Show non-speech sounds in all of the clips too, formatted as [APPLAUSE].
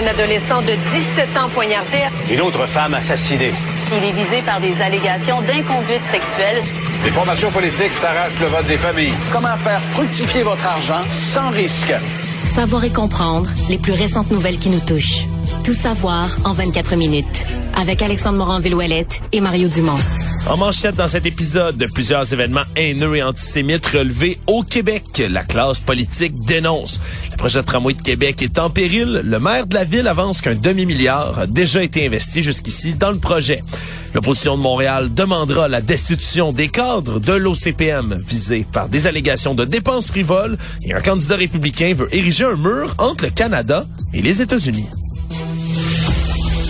Un adolescent de 17 ans poignardé. Une autre femme assassinée. Il est visé par des allégations d'inconduite sexuelle. Les formations politiques s'arrachent le vote des familles. Comment faire fructifier votre argent sans risque? Savoir et comprendre les plus récentes nouvelles qui nous touchent. Tout savoir en 24 minutes. Avec Alexandre Morin-Villouellette et Mario Dumont. En manchette dans cet épisode, plusieurs événements haineux et antisémites relevés au Québec. La classe politique dénonce. Le projet de tramway de Québec est en péril. Le maire de la ville avance qu'un demi-milliard a déjà été investi jusqu'ici dans le projet. L'opposition de Montréal demandera la destitution des cadres de l'OCPM visés par des allégations de dépenses frivoles et un candidat républicain veut ériger un mur entre le Canada et les États-Unis.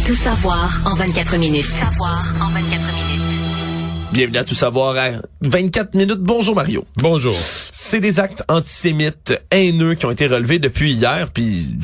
Tout savoir en 24 minutes. Tout savoir en 24 minutes. Bienvenue à Tout savoir à 24 minutes. Bonjour Mario. Bonjour. C'est des actes antisémites haineux qui ont été relevés depuis hier, puis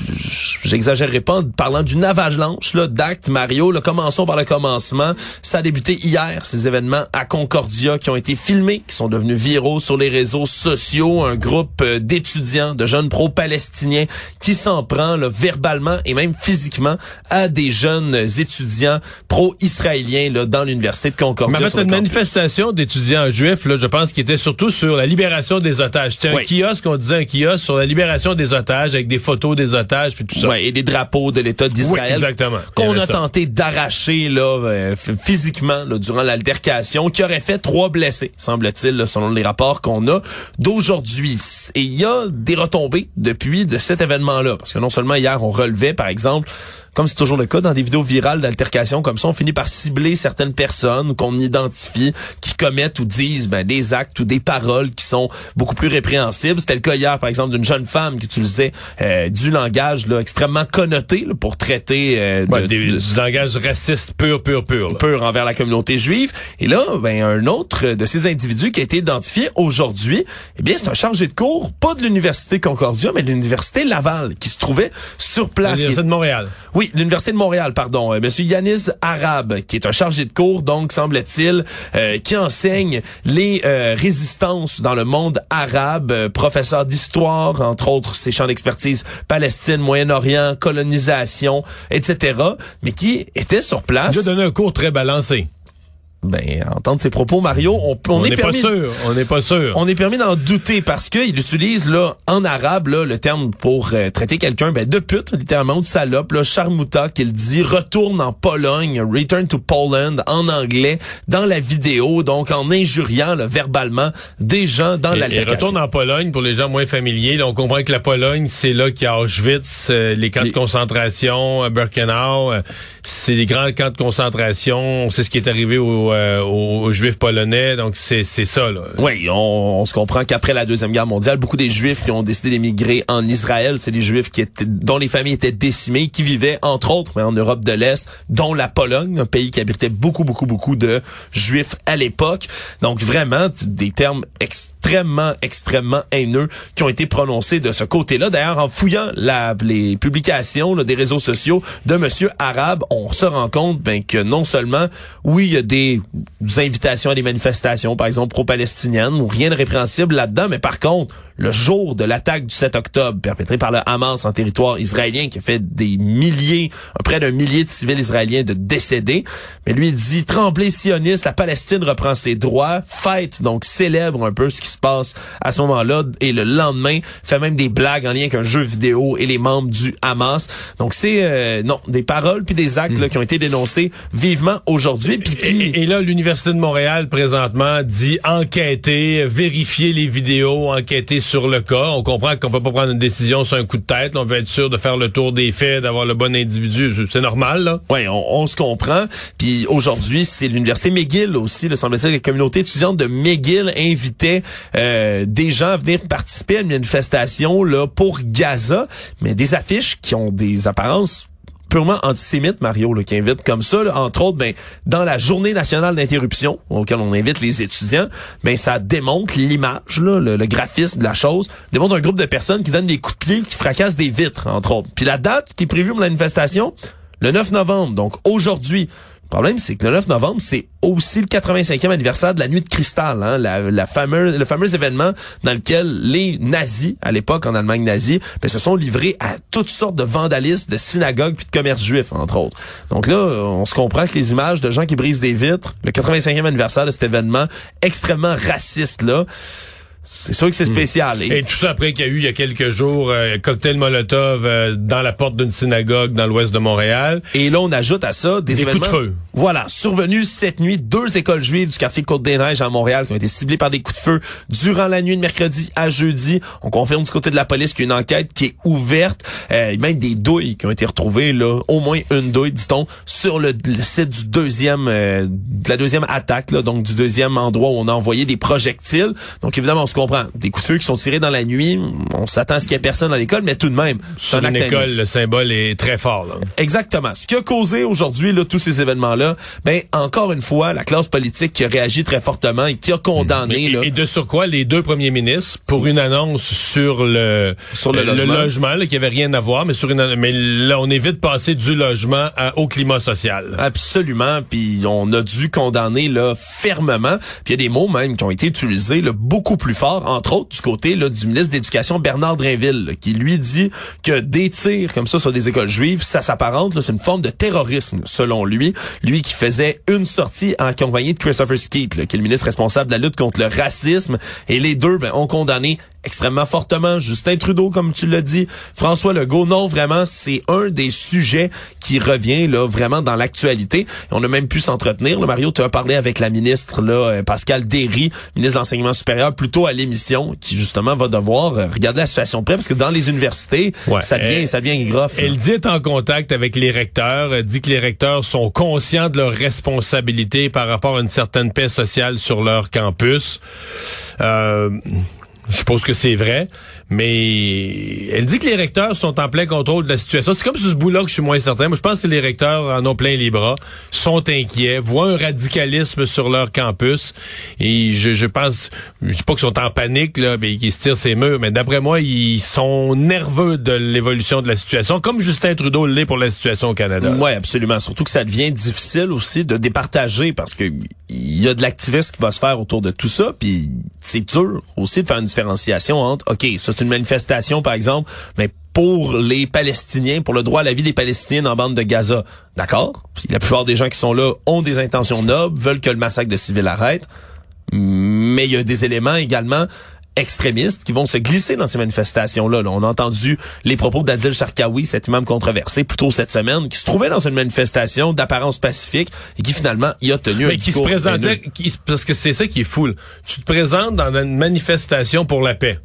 j'exagérerai pas en parlant d'une avalanche là d'actes Mario. Là, commençons par le commencement. Ça a débuté hier, ces événements à Concordia qui ont été filmés, qui sont devenus viraux sur les réseaux sociaux. Un groupe euh, d'étudiants, de jeunes pro-palestiniens qui s'en prend là, verbalement et même physiquement à des jeunes étudiants pro-israéliens là, dans l'université de Concordia. Mais une manifestation d'étudiants juifs, là, je pense, qui était surtout sur la libération des otages. C'était un Oui. kiosque, on disait un kiosque sur la libération des otages avec des photos des otages puis tout ça. Ouais, et des drapeaux de l'État d'Israël. Oui, exactement. Qu'on a ça. tenté d'arracher là euh, physiquement là, durant l'altercation, qui aurait fait trois blessés, semble-t-il, selon les rapports qu'on a d'aujourd'hui. Et il y a des retombées depuis de cet événement-là, parce que non seulement hier on relevait, par exemple. Comme c'est toujours le cas dans des vidéos virales d'altercation comme ça, on finit par cibler certaines personnes qu'on identifie qui commettent ou disent ben, des actes ou des paroles qui sont beaucoup plus répréhensibles. C'était le cas hier, par exemple, d'une jeune femme qui utilisait euh, du langage là, extrêmement connoté là, pour traiter euh, de- Ouais, des, de- du langage raciste pur, pur, pur. là. peur envers la communauté juive. Et là, ben, un autre de ces individus qui a été identifié aujourd'hui, eh bien, c'est un chargé de cours, pas de l'Université Concordia, mais de l'Université Laval, qui se trouvait sur place. L'Université de Montréal. oui, l'Université de Montréal, pardon. Euh, Monsieur Yanis Arabe, qui est un chargé de cours, donc, semble-t-il, euh, qui enseigne les euh, résistances dans le monde arabe, euh, professeur d'histoire, entre autres ses champs d'expertise, Palestine, Moyen-Orient, colonisation, etc., mais qui était sur Il place. a donné un cours très balancé. Ben, entendre ses propos, Mario, on, on, On est n'est pas permis- sûr. On n'est pas sûr. on est permis d'en douter parce qu'il utilise là en arabe là le terme pour euh, traiter quelqu'un ben de pute littéralement ou de salope là charmouta qu'il dit retourne en Pologne return to Poland en anglais dans la vidéo donc en injuriant là, verbalement des gens dans Et, et retourne en Pologne pour les gens moins familiers. Là, on comprend que la Pologne, c'est là qu'il y a Auschwitz, euh, les camps Les- de concentration, euh, Birkenau. euh, c'est des grands camps de concentration. On sait ce qui est arrivé aux, euh, aux Juifs polonais. Donc, c'est c'est ça. Là. Oui, on, on se comprend qu'après la deuxième guerre mondiale, beaucoup des Juifs qui ont décidé d'émigrer en Israël, c'est des Juifs qui étaient, dont les familles étaient décimées, qui vivaient entre autres en Europe de l'Est, dont la Pologne, un pays qui abritait beaucoup, beaucoup, beaucoup de Juifs à l'époque. Donc vraiment des termes extrêmement, extrêmement haineux qui ont été prononcés de ce côté-là. D'ailleurs, en fouillant la, les publications là, des réseaux sociaux de Monsieur Arabe, on se rend compte ben, que non seulement, oui, il y a des, invitations à des manifestations, par exemple pro-palestiniennes, ou rien de répréhensible là-dedans, mais par contre, le jour de l'attaque du 7 octobre perpétrée par le Hamas en territoire israélien qui a fait des milliers, près d'un millier de civils israéliens de décédés, mais lui dit tremblez sioniste, la Palestine reprend ses droits, fête donc célèbre un peu ce qui se passe à ce moment-là et le lendemain fait même des blagues en lien avec un jeu vidéo et les membres du Hamas. Donc c'est euh, non des paroles puis des actes là, qui ont été dénoncés vivement aujourd'hui puis qui Et, et là, l'Université de Montréal, présentement, dit enquêter, vérifier les vidéos, enquêter sur le cas. On comprend qu'on peut pas prendre une décision sur un coup de tête. On veut être sûr de faire le tour des faits, d'avoir le bon individu. C'est normal, là. Oui, on, on se comprend. Puis aujourd'hui, c'est l'université McGill aussi. Le semble-t-il la communauté étudiante de McGill invitait euh, des gens venir participer à une manifestation là pour Gaza, mais des affiches qui ont des apparences purement antisémites, Mario, là, qui invite comme ça, là, entre autres, ben, dans la journée nationale d'interruption, auquel on invite les étudiants, ben, ça démontre l'image, le, le graphisme de la chose, démontre un groupe de personnes qui donnent des coups de pied, qui fracassent des vitres, entre autres. Puis la date qui est prévue pour la manifestation, le 9 novembre, donc aujourd'hui. Le problème, c'est que le 9 novembre, c'est aussi le 85e anniversaire de la Nuit de Cristal, hein, la, la fameuse, le fameux événement dans lequel les nazis, à l'époque en Allemagne nazie, ben, se sont livrés à toutes sortes de vandalisme, de synagogues puis de commerce juif, entre autres. Donc là, on se comprend que les images de gens qui brisent des vitres, le 85e anniversaire de cet événement extrêmement raciste là, c'est sûr que c'est spécial. Et, tout ça après qu'il y a eu il y a quelques jours euh, cocktail Molotov euh, dans la porte d'une synagogue dans l'ouest de Montréal. Et là on ajoute à ça des, événements. coups de feu. Voilà, survenus cette nuit deux écoles juives du quartier Côte-des-Neiges à Montréal qui ont été ciblées par des coups de feu durant la nuit de mercredi à jeudi. On confirme du côté de la police qu'il y a une enquête qui est ouverte, euh, même des douilles qui ont été retrouvées là, au moins une douille dit-on sur le, site du deuxième euh, de la deuxième attaque là, donc du deuxième endroit où on a envoyé des projectiles. Donc évidemment comprend. Des coups de feu qui sont tirés dans la nuit, on s'attend à ce qu'il y ait personne dans l'école, mais tout de même. Sur une école, le symbole est très fort. Là. Exactement. Ce qui a causé aujourd'hui là, tous ces événements-là, ben encore une fois, la classe politique qui a réagi très fortement et qui a condamné. Et, de sur quoi les deux premiers ministres, pour une annonce sur le, sur le, logement, qui avait rien à voir, mais sur une mais là on est vite passé du logement au climat social. Absolument. Puis on a dû condamner là fermement. Puis il y a des mots même qui ont été utilisés là, beaucoup plus entre autres du côté du ministre d'éducation Bernard Drinville, qui lui dit que des tirs comme ça sur des écoles juives, ça s'apparente, c'est une forme de terrorisme, selon lui. Lui qui faisait une sortie en compagnie de Christopher Skeet, qui est le ministre responsable de la lutte contre le racisme, et les deux ben, ont condamné extrêmement fortement. Justin Trudeau, comme tu l'as dit, François Legault, non, vraiment, c'est un des sujets qui revient là vraiment dans l'actualité. On a même pu s'entretenir. Mario, tu as parlé avec la ministre là, euh, Pascal Derry, ministre de l'enseignement supérieur, plutôt à l'émission, qui justement va devoir euh, regarder la situation près, parce que dans les universités, ça devient, ça devient grave. Elle dit être en contact avec les recteurs, elle dit que les recteurs sont conscients de leurs responsabilités par rapport à une certaine paix sociale sur leur campus. Euh, je suppose que c'est vrai, mais elle dit que les recteurs sont en plein contrôle de la situation. C'est comme sur ce bout-là que je suis moins certain. Moi, je pense que les recteurs en ont plein les bras, sont inquiets, voient un radicalisme sur leur campus. Et je, je pense, je dis pas qu'ils sont en panique, là, mais qu'ils se tirent ces murs, mais d'après moi, ils sont nerveux de l'évolution de la situation, comme Justin Trudeau l'est pour la situation au Canada. Oui, absolument. Surtout que ça devient difficile aussi de départager parce que il y a de l'activisme qui va se faire autour de tout ça, puis c'est dur aussi de faire une différenciation entre, OK, ça c'est une manifestation par exemple, mais pour les Palestiniens, pour le droit à la vie des Palestiniens la bande de Gaza. D'accord? La plupart des gens qui sont là ont des intentions nobles, veulent que le massacre de civils arrête. Mais il y a des éléments également extrémistes qui vont se glisser dans ces manifestations-là. On a entendu les propos d'Adil Sharkawi, cet imam controversé, plutôt cette semaine, qui se trouvait dans une manifestation d'apparence pacifique et qui finalement y a tenu un qui se présentait, parce que c'est ça qui est fou. Tu te présentes dans une manifestation pour la paix.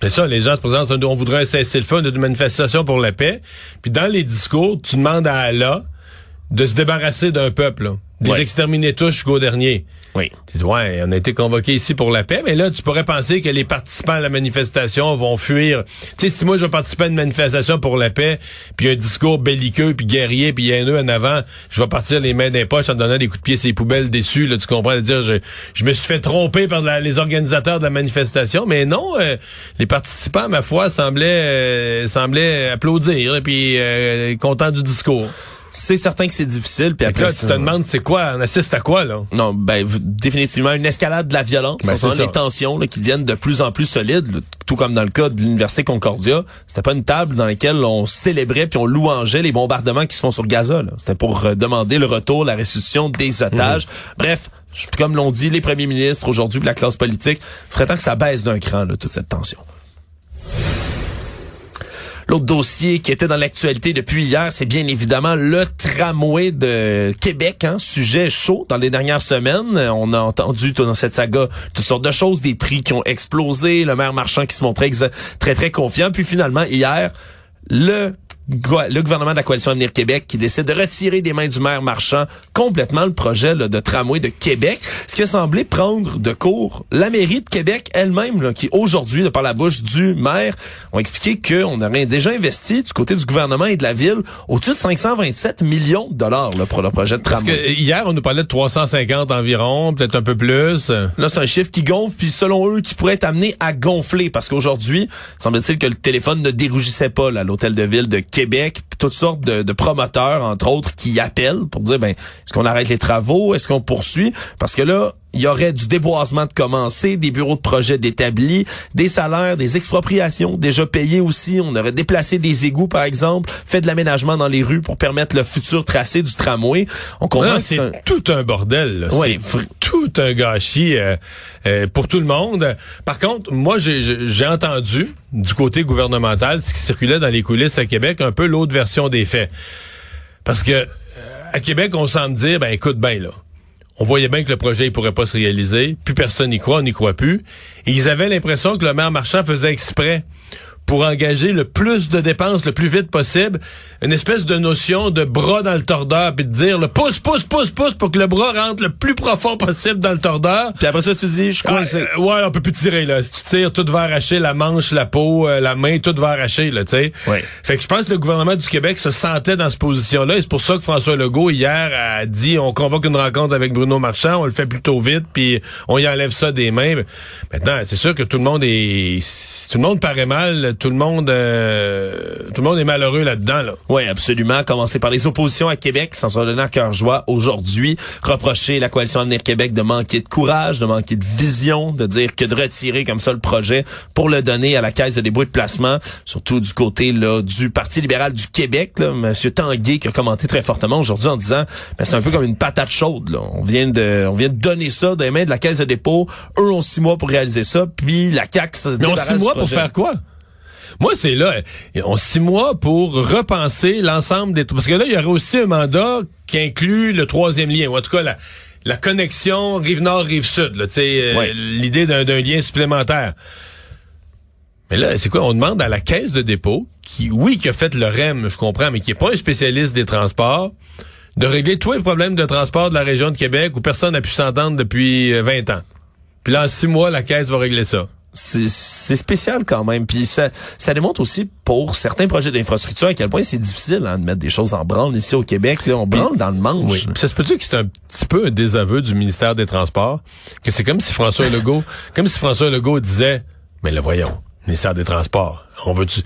C'est ça, les gens se présentent, on voudrait un cessez-le-feu, une manifestation pour la paix. Puis dans les discours, tu demandes à Allah de se débarrasser d'un peuple, des exterminer tous jusqu'au dernier. Oui. Tu dis, ouais, on a été convoqué ici pour la paix, mais là, tu pourrais penser que les participants à la manifestation vont fuir. Tu sais, si moi je vais participer à une manifestation pour la paix, puis un discours belliqueux, puis guerrier, puis un en avant, je vais partir les mains des poches en donnant des coups de pied ces poubelles déçues, là, tu comprends, de dire, je, je me suis fait tromper par les organisateurs de la manifestation, mais non, euh, les participants, ma foi, semblaient, euh, semblaient applaudir, et puis euh, contents du discours c'est certain que c'est difficile. Puis après, là, tu te demandes c'est quoi, on assiste à quoi là? Non, ben définitivement une escalade de la violence. Ben, ce sont les tensions là, qui deviennent de plus en plus solides, tout comme dans le cas de l'université Concordia. C'était pas une table dans laquelle on célébrait puis on louangeait les bombardements qui se font sur Gaza. C'était pour euh, demander le retour, la restitution des otages. Mhm. Bref, comme l'ont dit les premiers ministres aujourd'hui la classe politique, ce serait temps que ça baisse d'un cran là, toute cette tension. L'autre dossier qui était dans l'actualité depuis hier, c'est bien évidemment le tramway de Québec, hein, sujet chaud dans les dernières semaines. On a entendu dans cette saga toutes sortes de choses, des prix qui ont explosé, le maire marchand qui se montrait très très confiant, puis finalement hier, le le gouvernement de la coalition Avenir Québec qui décide de retirer des mains du maire marchand complètement le projet de tramway de Québec, ce qui a semblé prendre de court la mairie de Québec elle-même, qui aujourd'hui, par la bouche du maire, ont expliqué qu'on aurait déjà investi du côté du gouvernement et de la ville au-dessus de 527 millions de dollars pour le projet de tramway. Parce que hier, on nous parlait de 350 environ, peut-être un peu plus. Là, c'est un chiffre qui gonfle, puis selon eux, qui pourrait être amené à gonfler, parce qu'aujourd'hui, semble-t-il que le téléphone ne dérougissait pas à l'hôtel de ville de Québec. Toutes sortes de, de promoteurs, entre autres, qui appellent pour dire, ben, est-ce qu'on arrête les travaux? Est-ce qu'on poursuit? Parce que là, il y aurait du déboisement de commencer, des bureaux de projet d'établis, des salaires, des expropriations déjà payées aussi. On aurait déplacé des égouts, par exemple, fait de l'aménagement dans les rues pour permettre le futur tracé du tramway. On comprend c'est tout un bordel. C'est tout un gâchis euh, euh, pour tout le monde. Par contre, moi, j'ai entendu du côté gouvernemental ce qui circulait dans les coulisses à Québec, un peu l'autre version des faits. Parce que euh, à Québec, on semble dire, ben écoute bien là, on voyait bien que le projet ne pourrait pas se réaliser. Plus personne n'y croit, on n'y croit plus. Et ils avaient l'impression que le maire Marchand faisait exprès pour engager le plus de dépenses le plus vite possible, une espèce de notion de bras dans le tordeur, puis de dire le pousse, pousse, pousse, pousse pour que le bras rentre le plus profond possible dans le tordeur. Puis après ça, tu dis, je crois ah, ouais, on peut plus tirer, là. Si tu tires, tout va arracher, la manche, la peau, euh, la main, tout va arracher, là, tu sais. Ouais. Fait que je pense que le gouvernement du Québec se sentait dans cette position-là, et c'est pour ça que François Legault, hier, a dit, on convoque une rencontre avec Bruno Marchand, on le fait plutôt vite, puis on y enlève ça des mains. Maintenant, c'est sûr que tout le monde est... Tout le monde paraît mal, tout le monde euh, tout le monde est malheureux là-dedans. Là. Oui, absolument. Commencer par les oppositions à Québec, sans se donner à cœur joie aujourd'hui. Reprocher la coalition Avenir Québec de manquer de courage, de manquer de vision, de dire que de retirer comme ça le projet pour le donner à la Caisse de débrouille de placement, surtout du côté là du Parti libéral du Québec. Là, Monsieur Tanguay qui a commenté très fortement aujourd'hui en disant ben, c'est un peu comme une patate chaude. Là. On vient de on vient de donner ça dans les mains de la Caisse de dépôt. Eux ont six mois pour réaliser ça, puis la CAQ se Mais ont six mois pour faire quoi? Moi, c'est là, on six mois pour repenser l'ensemble des... Parce que là, il y aurait aussi un mandat qui inclut le troisième lien, ou en tout cas la, la connexion Rive-Nord, Rive-Sud, euh, l'idée d'un lien supplémentaire. Mais là, c'est quoi? On demande à la caisse de dépôt, qui, oui, qui a fait le REM, je comprends, mais qui est pas un spécialiste des transports, de régler tous les problèmes de transport de la région de Québec où personne n'a pu s'entendre depuis 20 euh, ans. Puis là, en six mois, la caisse va régler ça c'est spécial quand même. Puis ça, ça démontre aussi pour certains projets d'infrastructure à quel point c'est difficile hein, de mettre des choses en branle ici au Québec. Là, on branle dans le manche. Ça se peut-tu que c'est un petit peu un désaveu du ministère des Transports? Que c'est comme si François Legault, [LAUGHS] comme si François Legault disait, mais le voyons, ministère des Transports, on veut-tu...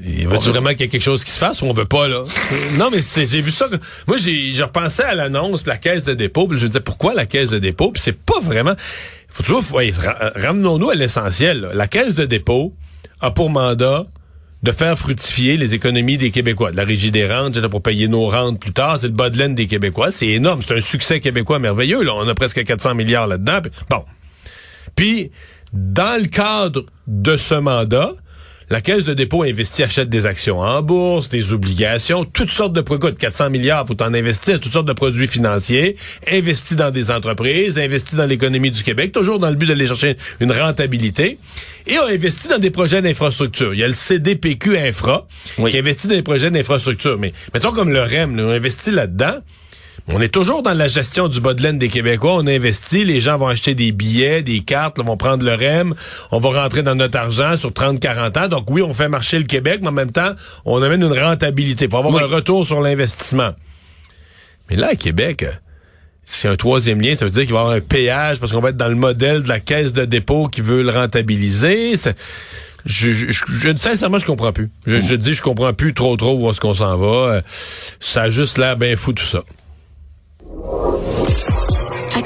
Veux-tu vraiment qu'il y ait quelque chose qui se fasse ou on veut pas, là? [LAUGHS] non, mais j'ai vu ça. Moi, j'ai repensé à l'annonce, la caisse de dépôt, puis je me disais, pourquoi la caisse de dépôt? Puis c'est pas vraiment faut toujours, ramenons-nous à l'essentiel. La Caisse de dépôt a pour mandat de faire fructifier les économies des Québécois. La régie des rentes, c'est pour payer nos rentes plus tard, c'est le bas laine des Québécois. C'est énorme, c'est un succès québécois merveilleux. On a presque 400 milliards là-dedans. Bon. Puis, dans le cadre de ce mandat, la Caisse de dépôt investit, achète des actions en bourse, des obligations, toutes sortes de produits. 400 milliards, faut en investir, toutes sortes de produits financiers, investit dans des entreprises, investit dans l'économie du Québec, toujours dans le but d'aller chercher une rentabilité. Et on investit dans des projets d'infrastructure. Il y a le CDPQ Infra qui investit dans des projets d'infrastructure. Mais mettons comme le REM, on investit là-dedans. On est toujours dans la gestion du bas de laine des Québécois. On investit, les gens vont acheter des billets, des cartes, vont prendre le REM, on va rentrer dans notre argent sur 30-40 ans. Donc oui, on fait marcher le Québec, mais en même temps, on amène une rentabilité. Il faut avoir un retour sur l'investissement. Mais là, à Québec, c'est un troisième lien, ça veut dire qu'il va y avoir un péage parce qu'on va être dans le modèle de la caisse de dépôt qui veut le rentabiliser. Je, je, je, sincèrement, je comprends plus. Je, je dis, je comprends plus trop trop où est-ce qu'on s'en va. Euh, ça a juste l'air bien fou tout ça.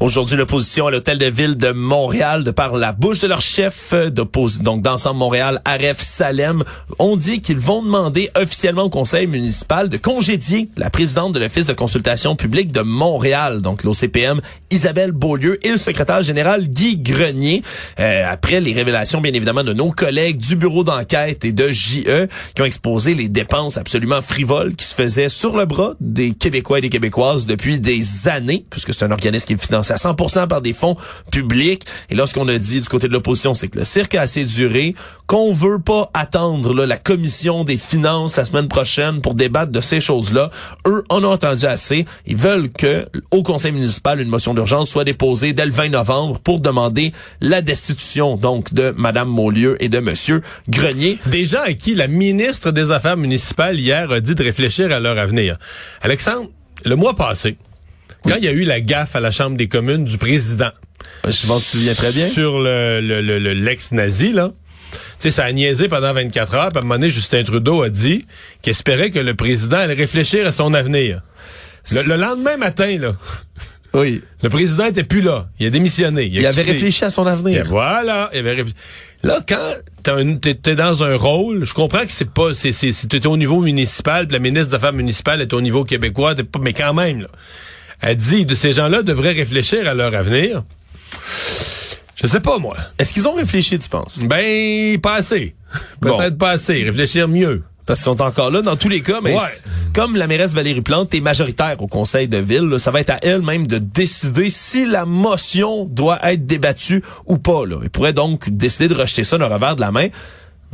Aujourd'hui, l'opposition à l'hôtel de ville de Montréal, de par la bouche de leur chef d'opposition, donc d'Ensemble Montréal, Aref Salem, ont dit qu'ils vont demander officiellement au conseil municipal de congédier la présidente de l'Office de consultation publique de Montréal, donc l'OCPM, Isabelle Beaulieu, et le secrétaire général Guy Grenier, euh, après les révélations, bien évidemment, de nos collègues du bureau d'enquête et de JE, qui ont exposé les dépenses absolument frivoles qui se faisaient sur le bras des Québécois et des Québécoises depuis des années, puisque c'est un organisme qui finance à 100% par des fonds publics. Et là, ce qu'on a dit du côté de l'opposition, c'est que le cirque a assez duré, qu'on veut pas attendre là, la commission des finances la semaine prochaine pour débattre de ces choses-là. Eux en ont entendu assez. Ils veulent que au conseil municipal, une motion d'urgence soit déposée dès le 20 novembre pour demander la destitution donc de Madame Maulieu et de Monsieur Grenier. Des gens à qui la ministre des Affaires municipales hier a dit de réfléchir à leur avenir. Alexandre, le mois passé, quand il y a eu la gaffe à la Chambre des communes du président. Je m'en souviens très bien. Sur le, l'ex-nazi, là. sais, ça a niaisé pendant 24 heures. Puis à un moment donné, Justin Trudeau a dit qu'il espérait que le président allait réfléchir à son avenir. Le, le lendemain matin, là. Oui. Le président était plus là. Il a démissionné. Il, avait réfléchi à son Et avenir. voilà. Il avait réfléchi. Là, quand t'as un- t'es t'es dans un rôle, je comprends que c'est pas, c'est, c'est, c'est- t'es au niveau municipal, puis la ministre des Affaires municipales est au niveau québécois, t'es pas, mais quand même, là. Elle dit, de ces gens-là devraient réfléchir à leur avenir. Je sais pas, moi. Est-ce qu'ils ont réfléchi, tu penses? Ben, pas assez. Bon. Peut-être pas assez. Réfléchir mieux. Parce qu'ils sont encore là dans tous les cas, mais Ouais. comme la mairesse Valérie Plante est majoritaire au conseil de ville, là, ça va être à elle même de décider si la motion doit être débattue ou pas. Là. Elle pourrait donc décider de rejeter ça d'un revers de la main.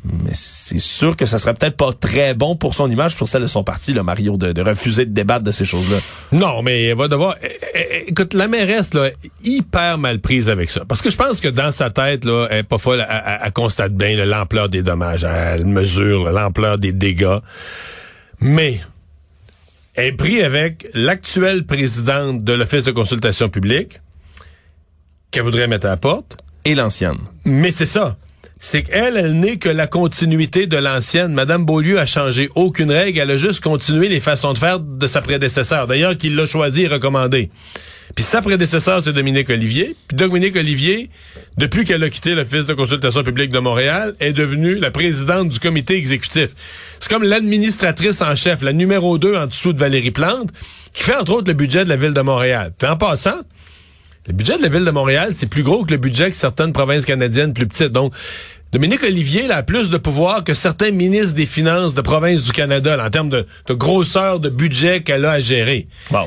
Mais c'est sûr que ça serait peut-être pas très bon pour son image, pour celle de son parti, là, Mario, de, de refuser de débattre de ces choses-là. Non, mais elle va devoir. Écoute, la mairesse, là, hyper mal prise avec ça. Parce que je pense que dans sa tête, là, elle est pas folle. Elle, elle- elle constate bien l'ampleur des dommages. Elle mesure l'ampleur des dégâts. Mais elle est prise avec l'actuelle présidente de l'Office de consultation publique qu'elle voudrait mettre à la porte. Et l'ancienne. Mais c'est ça. C'est qu'elle, elle n'est que la continuité de l'ancienne. Madame Beaulieu a changé aucune règle. Elle a juste continué les façons de faire de sa prédécesseur. D'ailleurs, qu'il l'a choisi et recommandé. Puis sa prédécesseur, c'est Dominique Olivier. Puis Dominique Olivier, depuis qu'elle a quitté l'Office de consultation publique de Montréal, est devenue la présidente du comité exécutif. C'est comme l'administratrice en chef, la numéro 2 en dessous de Valérie Plante, qui fait entre autres le budget de la ville de Montréal. Puis en passant, le budget de la ville de Montréal, c'est plus gros que le budget que certaines provinces canadiennes plus petites. Donc, Dominique Olivier là, a plus de pouvoir que certains ministres des Finances de provinces du Canada là, en termes de, de grosseur de budget qu'elle a à gérer. Wow.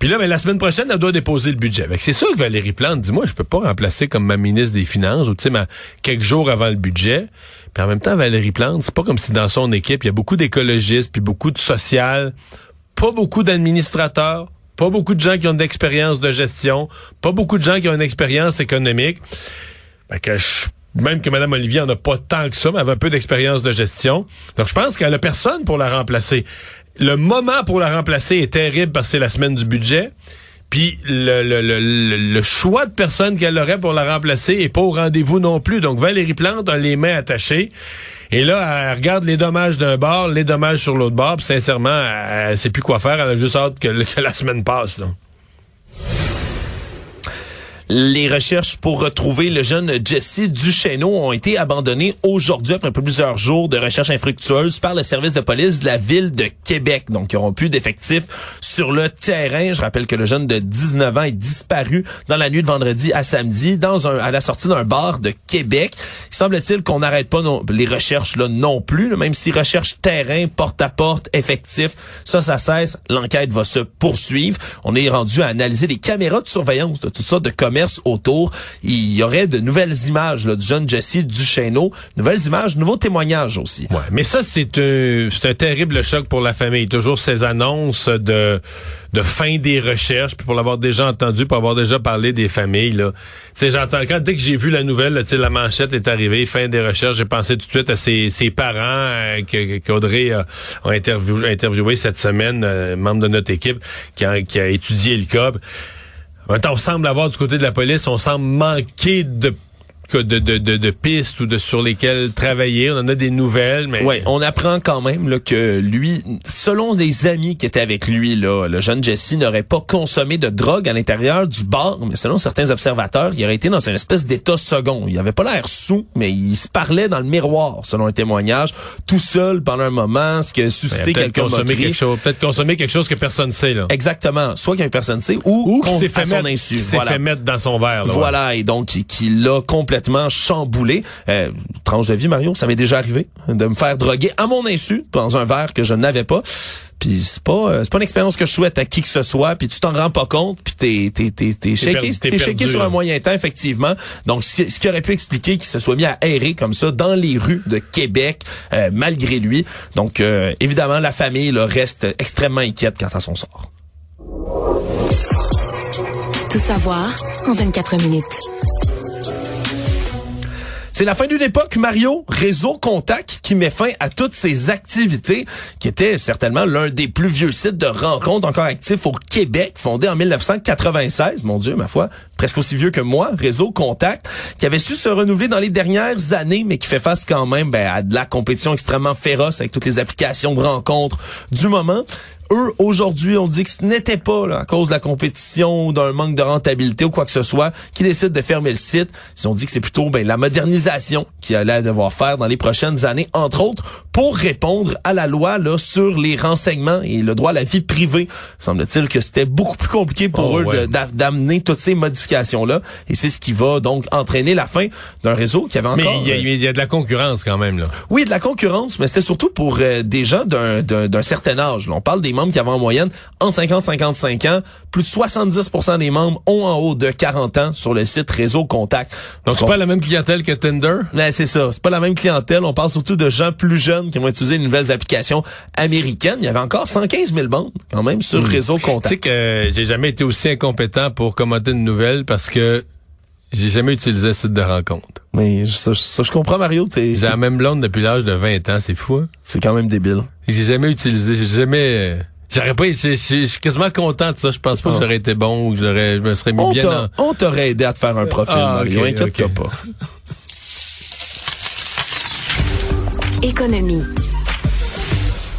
Puis là, ben, la semaine prochaine, elle doit déposer le budget. C'est sûr que Valérie Plante dit, moi, je peux pas remplacer comme ma ministre des Finances ou, tu sais, ma- quelques jours avant le budget. Puis en même temps, Valérie Plante, c'est pas comme si dans son équipe, il y a beaucoup d'écologistes, puis beaucoup de social, pas beaucoup d'administrateurs, pas beaucoup de gens qui ont de l'expérience de gestion, pas beaucoup de gens qui ont une expérience économique. Même que Mme Olivier en a pas tant que ça, mais elle avait un peu d'expérience de gestion. Donc, je pense qu'elle a personne pour la remplacer. Le moment pour la remplacer est terrible parce que c'est la semaine du budget. Puis le, le- le choix de personne qu'elle aurait pour la remplacer est pas au rendez-vous non plus. Donc Valérie Plante a les mains attachées. Et là, elle regarde les dommages d'un bord, les dommages sur l'autre bord. Puis sincèrement, elle, sait plus quoi faire. Elle a juste hâte que, que la semaine passe. Là. Les recherches pour retrouver le jeune Jesse Duchesneau ont été abandonnées aujourd'hui après plusieurs jours de recherches infructueuses par le service de police de la ville de Québec. Donc, ils auront plus d'effectifs sur le terrain. Je rappelle que le jeune de 19 ans est disparu dans la nuit de vendredi à samedi dans un, à la sortie d'un bar de Québec. Il semble-t-il qu'on n'arrête pas les recherches là non plus, même si recherche terrain, porte à porte, effectif, ça, ça cesse. L'enquête va se poursuivre. On est rendu à analyser les caméras de surveillance de toutes sortes de commerces autour. Il y aurait de nouvelles images là, du jeune Jesse Duchesneau, nouvelles images, nouveaux témoignages aussi. Mais ça, c'est un, un terrible choc pour la famille. Toujours ces annonces de, de fin des recherches, puis pour l'avoir déjà entendu, pour avoir déjà parlé des familles, là. J'entends, quand, dès que j'ai vu la nouvelle, la manchette est arrivée, fin des recherches, j'ai pensé tout de suite à ses, ses parents, euh, qu'Audrey a, a interviewé, cette semaine, euh, membre de notre équipe, qui a, qui a étudié le cas. En même temps, on semble avoir du côté de la police, on semble manquer de de, de, de, de pistes ou de sur lesquelles travailler. On en a des nouvelles, mais Ouais, on apprend quand même là, que lui, selon les amis qui étaient avec lui, là, le jeune Jesse n'aurait pas consommé de drogue à l'intérieur du bar, mais selon certains observateurs, il aurait été dans une espèce d'état second. Il avait pas l'air sous, mais il se parlait dans le miroir, selon un témoignage, tout seul pendant un moment, ce qui a suscité peut-être quelques consommer quelque chose, peut-être consommer quelque chose que personne ne sait là. Exactement, soit qu'une personne sait ou, Ou qu'on- qui s'est fait mettre, Voilà. fait dans son verre. là. Voilà, et donc qui, qui l'a complètement chamboulé. Euh, tranche de vie, Mario, ça m'est déjà arrivé de me faire droguer à mon insu dans un verre que je n'avais pas. Puis c'est pas euh, c'est pas une expérience que je souhaite à qui que ce soit. Puis tu t'en rends pas compte. Puis t'es t'es t'es t'es shaké, t'es t'es shaké perdu, sur un moyen temps effectivement. Donc ce ce qui aurait pu expliquer qu'il se soit mis à errer comme ça dans les rues de Québec euh, malgré lui. Donc euh, évidemment la famille là, reste extrêmement inquiète quant à son sort. Tout savoir en 24 minutes. C'est la fin d'une époque, Mario. Réseau Contact qui met fin à toutes ses activités, qui était certainement l'un des plus vieux sites de rencontres encore actifs au Québec, fondé en 1996. Mon Dieu, ma foi, presque aussi vieux que moi, Réseau Contact, qui avait su se renouveler dans les dernières années, mais qui fait face quand même ben, à de la compétition extrêmement féroce avec toutes les applications de rencontres du moment eux, aujourd'hui, on dit que ce n'était pas là, à cause de la compétition ou d'un manque de rentabilité ou quoi que ce soit qui décide de fermer le site. Ils ont dit que c'est plutôt ben, la modernisation qui allait devoir faire dans les prochaines années, entre autres, pour répondre à la loi là sur les renseignements et le droit à la vie privée. Semble-t-il que c'était beaucoup plus compliqué pour Oh, eux ouais. d'amener toutes ces modifications-là. Et c'est ce qui va donc entraîner la fin d'un réseau qui avait Mais encore... il y, a, euh, il y a de la concurrence quand même, là. oui, de la concurrence, mais c'était surtout pour euh, des gens d'un, certain âge. Là, on parle des membres qui avaient en moyenne en 50-55 ans. Plus de 70% des membres ont en haut de 40 ans sur le site Réseau Contact. Donc, c'est pas la même clientèle que Tinder? Ouais, c'est ça. C'est pas la même clientèle. On parle surtout de gens plus jeunes qui vont utiliser les nouvelles applications américaines. Il y avait encore 115 000 bandes, quand même, sur Réseau Tu sais Contact. que j'ai jamais été aussi incompétent pour commenter une nouvelle parce que j'ai jamais utilisé le site de rencontre. Mais ça, ça, je comprends, Mario. J'ai la même blonde depuis l'âge de 20 ans, c'est fou, hein? C'est quand même débile. J'ai jamais utilisé, j'ai jamais... euh, J'aurais pas, je suis quasiment content de ça. Je pense pas que Ah. j'aurais été bon ou que j'aurais, je me serais mis On, bien dans... on t'aurait aidé à te faire un profil, Ah, Mario. Inquiète-toi pas. [LAUGHS] Économie.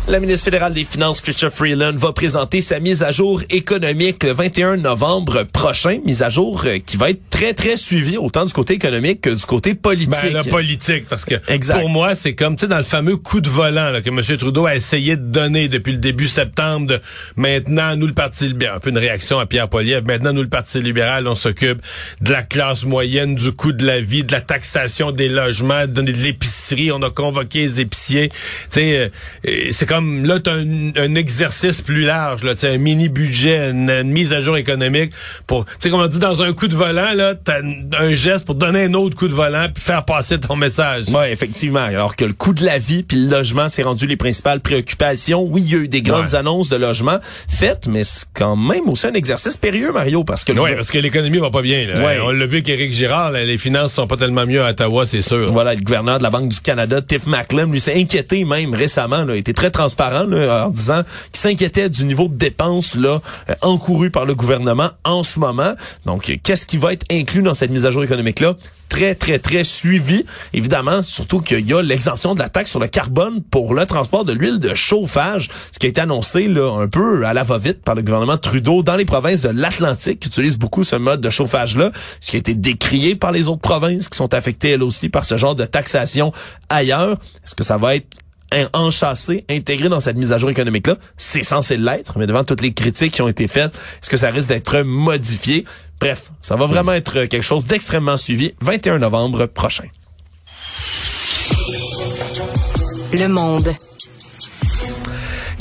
La ministre fédérale des Finances, Chrystia Freeland, va présenter sa mise à jour économique le 21 novembre prochain. Mise à jour euh, qui va être très, très suivie, autant du côté économique que du côté politique. Ben, la politique, parce que Exact. pour moi, c'est comme, tu sais, dans le fameux coup de volant là, que M. Trudeau a essayé de donner depuis le début septembre. De, maintenant, nous, le Parti libéral, un peu une réaction à Pierre Poilievre, maintenant, nous, le Parti libéral, on s'occupe de la classe moyenne, du coût de la vie, de la taxation des logements, de donner de l'épicerie. On a convoqué les épiciers. Tu sais, euh, euh, c'est comme, là, t'as un, un exercice plus large, là, tu un mini-budget, une, une mise à jour économique pour, tu sais, comme on dit, dans un coup de volant, là, t'as un geste pour donner un autre coup de volant puis faire passer ton message. Oui, effectivement. Alors que le coût de la vie puis le logement s'est rendu les principales préoccupations. Oui, il y a eu des grandes Ouais. annonces de logement faites, mais c'est quand même aussi un exercice périlleux, Mario, parce que le- Oui, parce que l'économie va pas bien. Là. Ouais. On l'a vu qu'Éric Girard, là, les finances sont pas tellement mieux à Ottawa, c'est sûr. Voilà, le gouverneur de la Banque du Canada, Tiff Macklem, lui s'est inquiété même récemment, là, était très transparent là, en disant qu'il s'inquiétait du niveau de dépenses là euh, encouru par le gouvernement en ce moment. Donc, euh, qu'est-ce qui va être inclus dans cette mise à jour économique-là? Très, très, très suivi. Évidemment, surtout qu'il y a l'exemption de la taxe sur le carbone pour le transport de l'huile de chauffage, ce qui a été annoncé là un peu à la va-vite par le gouvernement Trudeau dans les provinces de l'Atlantique qui utilisent beaucoup ce mode de chauffage-là, ce qui a été décrié par les autres provinces qui sont affectées elles aussi par ce genre de taxation ailleurs. Est-ce que ça va être enchâssé, intégré dans cette mise à jour économique-là. C'est censé l'être, mais devant toutes les critiques qui ont été faites, est-ce que ça risque d'être modifié? Bref, ça va vraiment être quelque chose d'extrêmement suivi 21 novembre prochain. Le monde.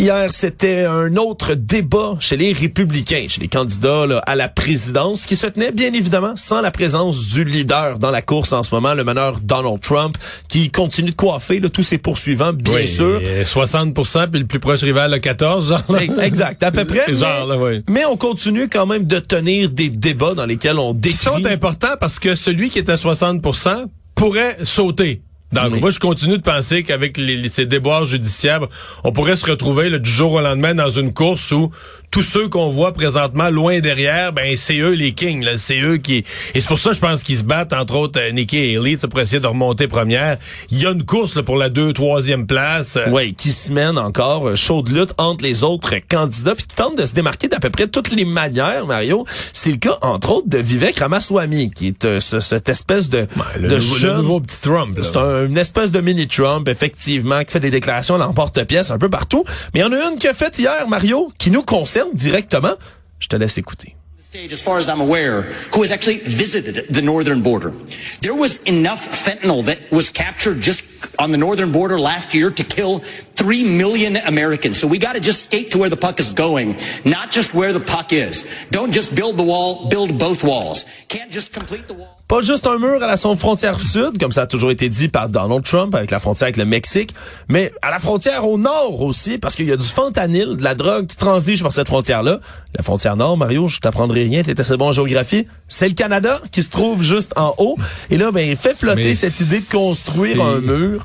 Hier, c'était un autre débat chez les républicains, chez les candidats là, à la présidence, qui se tenait bien évidemment sans la présence du leader dans la course en ce moment, le meneur Donald Trump, qui continue de coiffer là, tous ses poursuivants, bien Oui, sûr. et 60 puis le plus proche rival, le 14, genre. Exact, à peu près. [LAUGHS] Genre, mais, là, oui. mais on continue quand même de tenir des débats dans lesquels on Ils décrit... sont importants parce que celui qui est à 60% pourrait sauter. Donc, Oui. moi, je continue de penser qu'avec les, les- ces déboires judiciaires, on pourrait se retrouver là, du jour au lendemain dans une course où tous ceux qu'on voit présentement loin derrière, ben c'est eux les kings, c'est eux qui. Et c'est pour ça, je pense qu'ils se battent, entre autres, euh, Nikki et Haley, pour essayer de remonter première. Il y a une course là, pour la deux, troisième place. Euh, Oui, qui se mène encore euh, chaude lutte entre les autres candidats puis qui tente de se démarquer d'à peu près toutes les manières, Mario. C'est le cas, entre autres, de Vivek Ramaswamy, qui est euh, ce- cette espèce de, le, de nouveau, le jeune... nouveau petit Trump. C'est un- une espèce de mini Trump, effectivement, qui fait des déclarations l'emporte-pièce un peu partout. Mais il y en a une qui a faite hier, Mario, qui nous concerne directement. Je te laisse écouter. as far as I'm aware, who has actually visited the northern border. There was enough fentanyl that was captured just on the northern border last year to kill 3 million Americans. So we got to just skate to where the puck is going, not just where the puck is. Don't just build the wall, build both walls. Can't just complete the wall. Pas juste un mur à la son frontière sud, comme ça a toujours été dit par Donald Trump avec la frontière avec le Mexique, mais à la frontière au nord aussi, parce qu'il y a du fentanyl, de la drogue qui transige par cette frontière-là. La frontière nord, Mario, je t'apprendrai rien, t'es assez bon en géographie. C'est le Canada qui se trouve juste en haut. Et là, ben, il fait flotter Mais cette idée de construire un mur.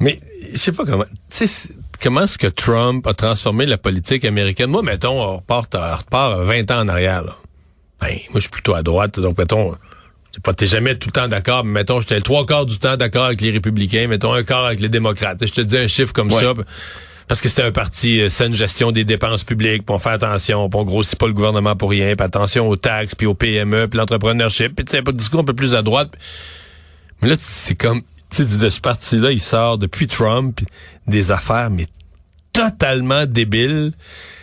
Mais je sais pas comment. Tu sais, comment est-ce que Trump a transformé la politique américaine? Moi, mettons, on repart, on repart 20 ans en arrière. Là. Ben, moi, je suis plutôt à droite, donc mettons, t'es pas, t'es jamais tout le temps d'accord, mais mettons, j'étais trois quarts du temps d'accord avec les républicains, mettons un quart avec les démocrates. Je te dis un chiffre comme Ouais. ça, parce que c'était un parti euh, saine gestion des dépenses publiques, puis on fait attention, puis on grossit pas le gouvernement pour rien, puis attention aux taxes, puis aux PME, puis l'entrepreneurship, puis tu sais, un discours un peu plus à droite. Mais là, c'est comme, tu sais, de ce parti-là, il sort depuis Trump des affaires, mais totalement débiles.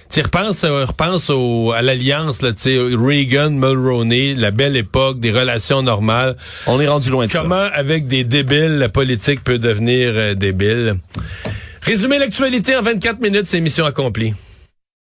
Tu sais, repense, euh, repense au, à l'alliance, là, tu sais, Reagan, Mulroney, la belle époque, des relations normales. On est rendu loin de ça. Comment, avec des débiles, la politique peut devenir euh, débile? Résumer l'actualité en 24 minutes, c'est mission accomplie.